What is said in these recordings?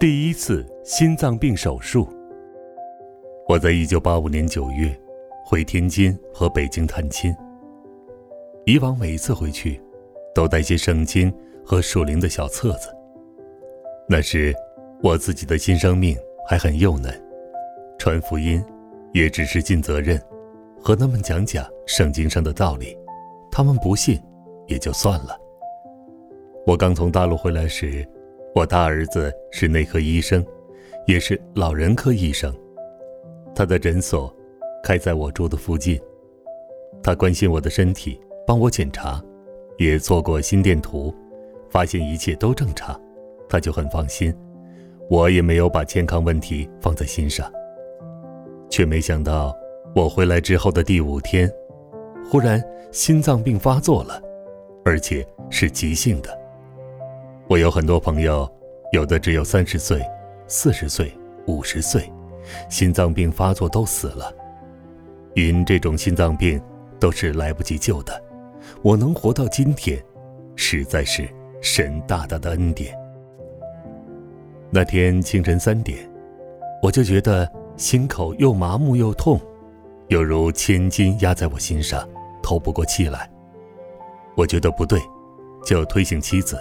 第一次心脏病手术。我在一九八五年九月回天津和北京探亲。以往每一次回去，都带些圣经和属灵的小册子。那时我自己的新生命还很幼嫩，传福音也只是尽责任，和他们讲讲圣经上的道理。他们不信，也就算了。我刚从大陆回来时。我大儿子是内科医生，也是老人科医生。他的诊所开在我住的附近。他关心我的身体，帮我检查，也做过心电图，发现一切都正常，他就很放心。我也没有把健康问题放在心上。却没想到，我回来之后的第五天，忽然心脏病发作了，而且是急性的。我有很多朋友，有的只有三十岁、四十岁、五十岁，心脏病发作都死了。因这种心脏病都是来不及救的，我能活到今天，实在是神大大的恩典。那天清晨三点，我就觉得心口又麻木又痛，犹如千斤压在我心上，透不过气来。我觉得不对，就推醒妻子。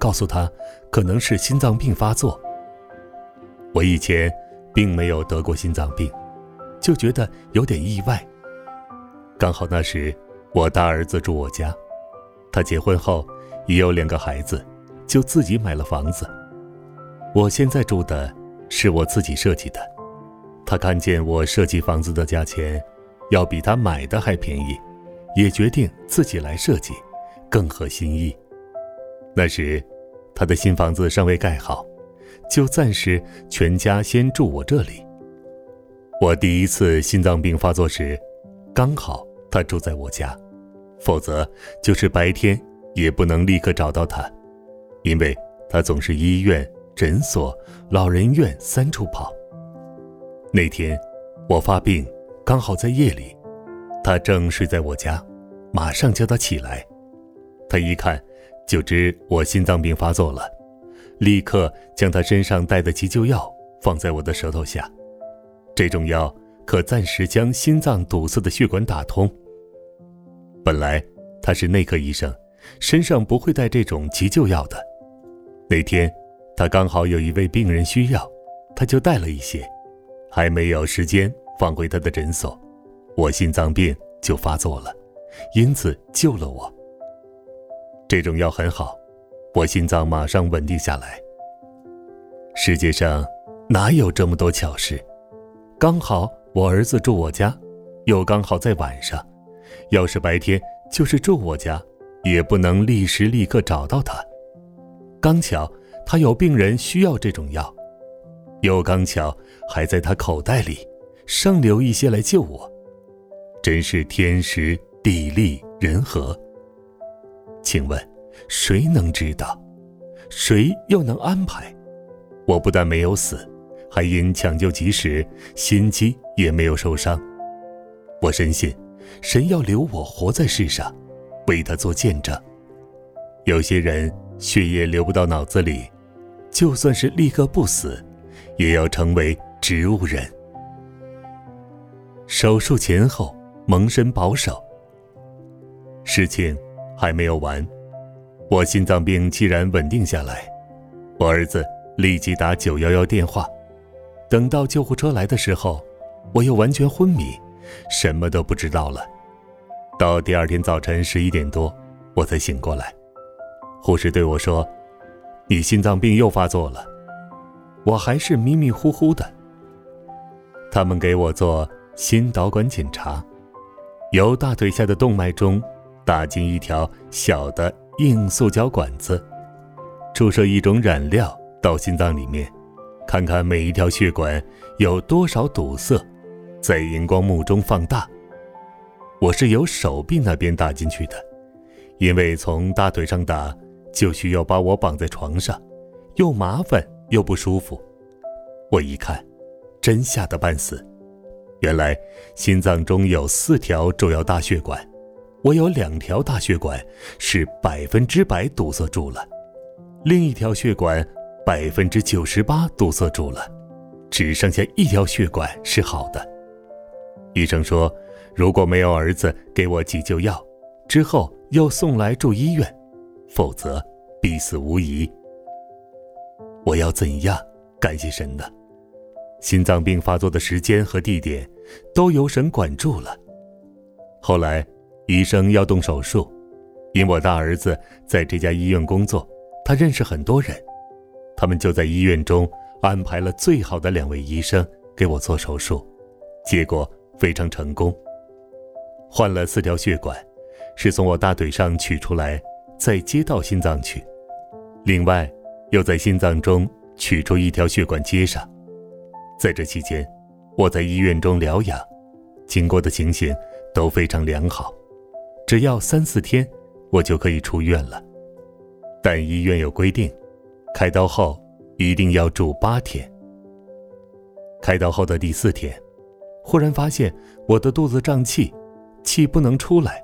告诉他，可能是心脏病发作。我以前并没有得过心脏病，就觉得有点意外。刚好那时我大儿子住我家，他结婚后也有两个孩子，就自己买了房子。我现在住的是我自己设计的，他看见我设计房子的价钱要比他买的还便宜，也决定自己来设计，更合心意。那时，他的新房子尚未盖好，就暂时全家先住我这里。我第一次心脏病发作时，刚好他住在我家，否则就是白天也不能立刻找到他，因为他总是医院、诊所、老人院三处跑。那天我发病，刚好在夜里，他正睡在我家，马上叫他起来，他一看。就知我心脏病发作了，立刻将他身上带的急救药放在我的舌头下。这种药可暂时将心脏堵塞的血管打通。本来他是内科医生，身上不会带这种急救药的。那天他刚好有一位病人需要，他就带了一些，还没有时间放回他的诊所，我心脏病就发作了，因此救了我。这种药很好，我心脏马上稳定下来。世界上哪有这么多巧事？刚好我儿子住我家，又刚好在晚上。要是白天，就是住我家，也不能立时立刻找到他。刚巧他有病人需要这种药，又刚巧还在他口袋里，剩留一些来救我，真是天时地利人和。请问，谁能知道？谁又能安排？我不但没有死，还因抢救及时，心肌也没有受伤。我深信，神要留我活在世上，为他做见证。有些人血液流不到脑子里，就算是立刻不死，也要成为植物人。手术前后蒙身保守，事情。还没有完，我心脏病既然稳定下来，我儿子立即打九幺幺电话。等到救护车来的时候，我又完全昏迷，什么都不知道了。到第二天早晨十一点多，我才醒过来。护士对我说：“你心脏病又发作了。”我还是迷迷糊糊的。他们给我做心导管检查，由大腿下的动脉中。打进一条小的硬塑胶管子，注射一种染料到心脏里面，看看每一条血管有多少堵塞，在荧光幕中放大。我是由手臂那边打进去的，因为从大腿上打就需要把我绑在床上，又麻烦又不舒服。我一看，真吓得半死。原来心脏中有四条主要大血管，我有两条大血管是百分之百堵塞住了，另一条血管百分之九十八堵塞住了，只剩下一条血管是好的。医生说，如果没有儿子给我急救药，之后又送来住医院，否则必死无疑。我要怎样感谢神呢？心脏病发作的时间和地点，都由神管住了。后来，医生要动手术，因我大儿子在这家医院工作，他认识很多人，他们就在医院中安排了最好的两位医生给我做手术，结果非常成功。换了四条血管，是从我大腿上取出来，再接到心脏去，另外又在心脏中取出一条血管接上。在这期间，我在医院中疗养，经过的情形都非常良好，只要三四天，我就可以出院了。但医院有规定，开刀后一定要住八天。开刀后的第四天，忽然发现我的肚子胀气，气不能出来，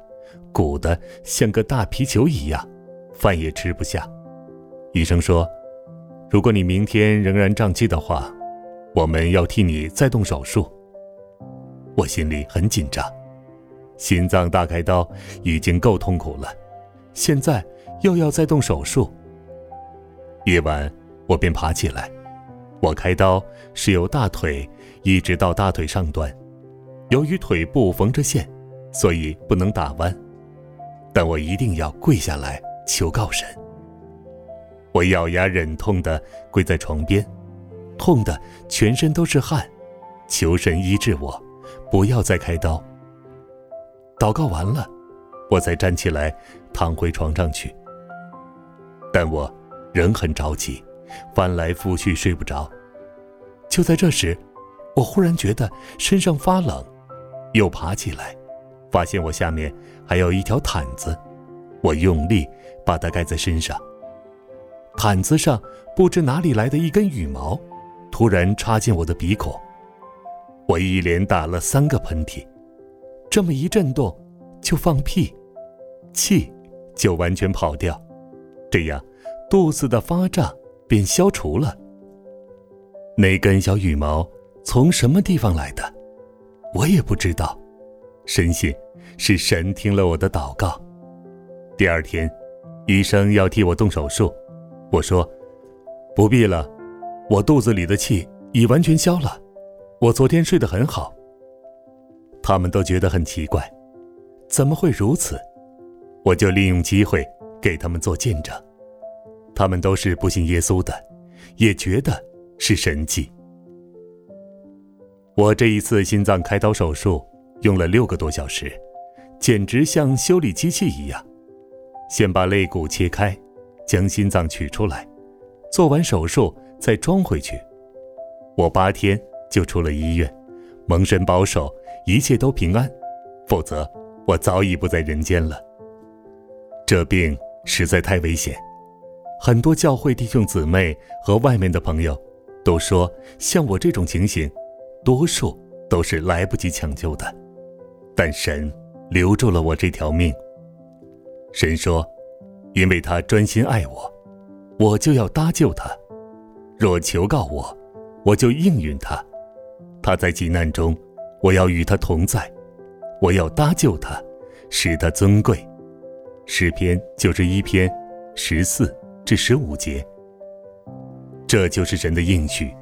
鼓得像个大皮球一样，饭也吃不下。医生说，如果你明天仍然胀气的话，我们要替你再动手术，我心里很紧张。心脏大开刀已经够痛苦了，现在又要再动手术。夜晚我便爬起来，我开刀是由大腿一直到大腿上端，由于腿部缝着线，所以不能打弯，但我一定要跪下来求告神。我咬牙忍痛的跪在床边。痛的全身都是汗，求神医治我，不要再开刀。祷告完了，我才站起来，躺回床上去。但我仍很着急，翻来覆去睡不着。就在这时，我忽然觉得身上发冷，又爬起来，发现我下面还有一条毯子，我用力把它盖在身上。毯子上不知哪里来的一根羽毛。突然插进我的鼻孔，我一连打了三个喷嚏，这么一震动，就放屁，气就完全跑掉，这样肚子的发胀便消除了。那根小羽毛从什么地方来的，我也不知道，深信是神听了我的祷告。第二天，医生要替我动手术，我说不必了。我肚子里的气已完全消了，我昨天睡得很好。他们都觉得很奇怪，怎么会如此？我就利用机会给他们做见证。他们都是不信耶稣的，也觉得是神迹。我这一次心脏开刀手术用了六个多小时，简直像修理机器一样。先把肋骨切开，将心脏取出来，做完手术。再装回去，我八天就出了医院，蒙神保守，一切都平安，否则我早已不在人间了。这病实在太危险，很多教会弟兄姊妹和外面的朋友都说，像我这种情形，多数都是来不及抢救的，但神留住了我这条命。神说，因为他专心爱我，我就要搭救他。若求告我，我就应允他；他在急难中，我要与他同在；我要搭救他，使他尊贵。诗篇九十一篇十四至十五节。这就是神的应许，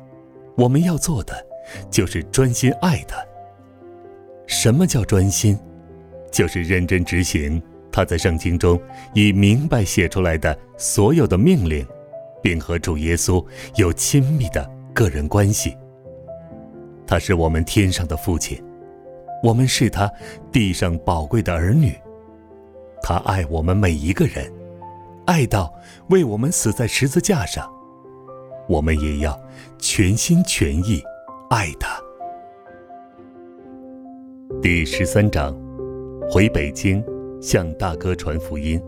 我们要做的就是专心爱他。什么叫专心？就是认真执行他在圣经中已明白写出来的所有的命令。并和主耶稣有亲密的个人关系。他是我们天上的父亲，我们是他地上宝贵的儿女。他爱我们每一个人，爱到为我们死在十字架上。我们也要全心全意爱他。第十三章，回北京向大哥传福音。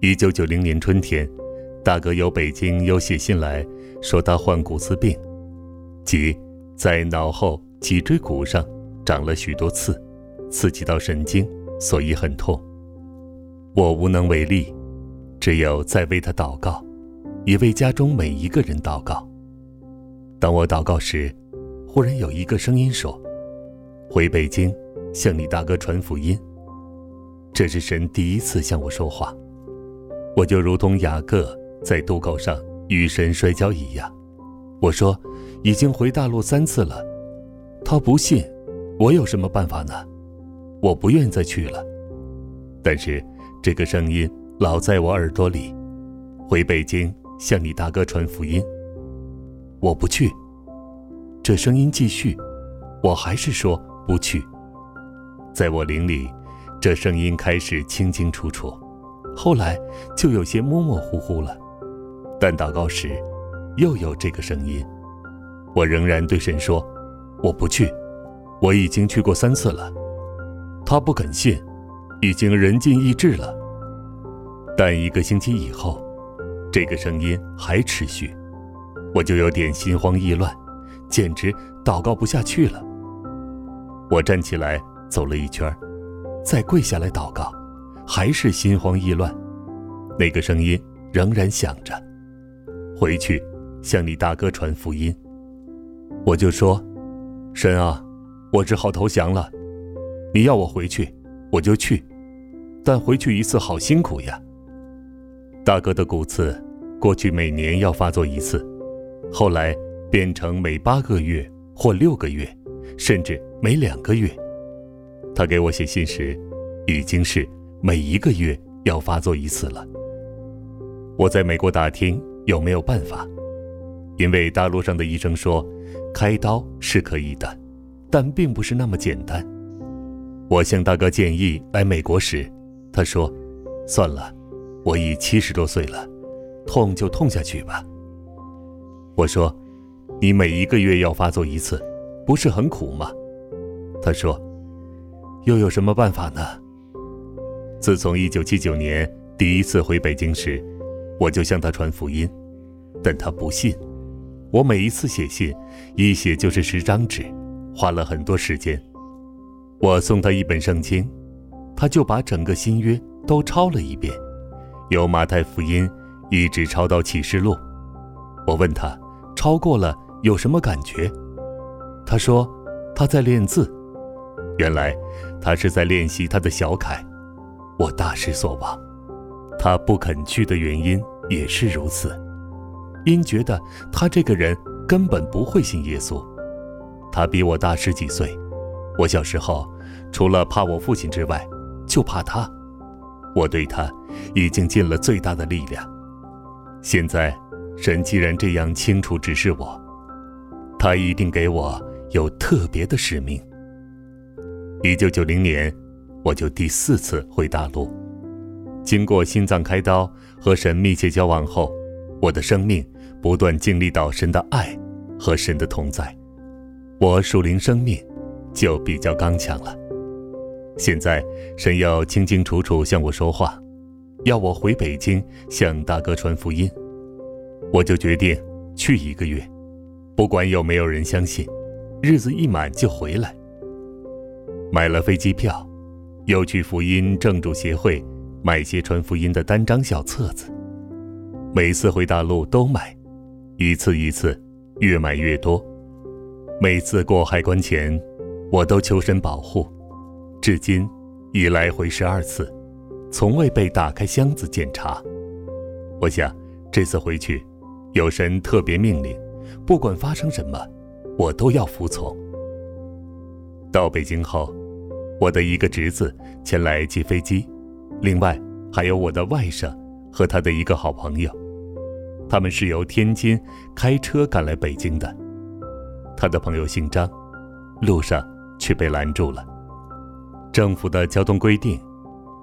一九九零年春天，大哥由北京又写信来说他患骨刺病，即在脑后脊椎骨上长了许多刺，刺激到神经，所以很痛。我无能为力，只有再为他祷告，也为家中每一个人祷告。当我祷告时，忽然有一个声音说：“回北京，向你大哥传福音。”这是神第一次向我说话，我就如同雅各在渡口上与神摔跤一样。我说：“已经回大陆三次了。”他不信，我有什么办法呢？我不愿再去了。但是。这个声音老在我耳朵里，回北京向你大哥传福音。我不去。这声音继续，我还是说不去。在我灵里，这声音开始清清楚楚，后来就有些模模糊糊了。但祷告时，又有这个声音，我仍然对神说：“我不去。我已经去过三次了。”他不肯信。已经人尽意志了，但一个星期以后，这个声音还持续，我就有点心慌意乱，简直祷告不下去了。我站起来走了一圈，再跪下来祷告，还是心慌意乱。那个声音仍然响着：“回去向你大哥传福音。”我就说：“神啊，我只好投降了。你要我回去，我就去。”但回去一次好辛苦呀。大哥的骨刺，过去每年要发作一次，后来变成每八个月或六个月，甚至每两个月。他给我写信时，已经是每一个月要发作一次了。我在美国打听有没有办法，因为大陆上的医生说，开刀是可以的，但并不是那么简单。我向大哥建议来美国时。他说：“算了，我已七十多岁了，痛就痛下去吧。”我说：“你每一个月要发作一次，不是很苦吗？”他说：“又有什么办法呢？”自从一九七九年第一次回北京时，我就向他传福音，但他不信。我每一次写信，一写就是十张纸，花了很多时间。我送他一本圣经。他就把整个新约都抄了一遍，由马太福音一直抄到启示录。我问他，抄过了有什么感觉？他说他在练字。原来他是在练习他的小楷。我大失所望。他不肯去的原因也是如此，因觉得他这个人根本不会信耶稣。他比我大十几岁。我小时候除了怕我父亲之外，就怕他，我对他已经尽了最大的力量。现在，神既然这样清楚指示我，他一定给我有特别的使命。一九九零年，我就第四次回大陆。经过心脏开刀和神密切交往后，我的生命不断经历到神的爱和神的同在，我属灵生命就比较刚强了。现在神要清清楚楚向我说话，要我回北京向大哥传福音，我就决定去一个月，不管有没有人相信，日子一满就回来。买了飞机票，又去福音正主协会买些传福音的单张小册子。每次回大陆都买，一次一次，越买越多。每次过海关前，我都求神保护。至今已来回十二次，从未被打开箱子检查。我想这次回去，有神特别命令，不管发生什么，我都要服从。到北京后，我的一个侄子前来接飞机，另外还有我的外甥和他的一个好朋友，他们是由天津开车赶来北京的。他的朋友姓张，路上却被拦住了。政府的交通规定，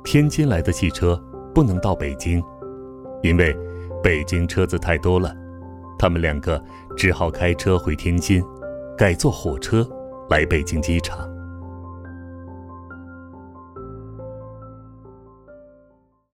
天津来的汽车不能到北京，因为北京车子太多了，他们两个只好开车回天津，改坐火车来北京机场。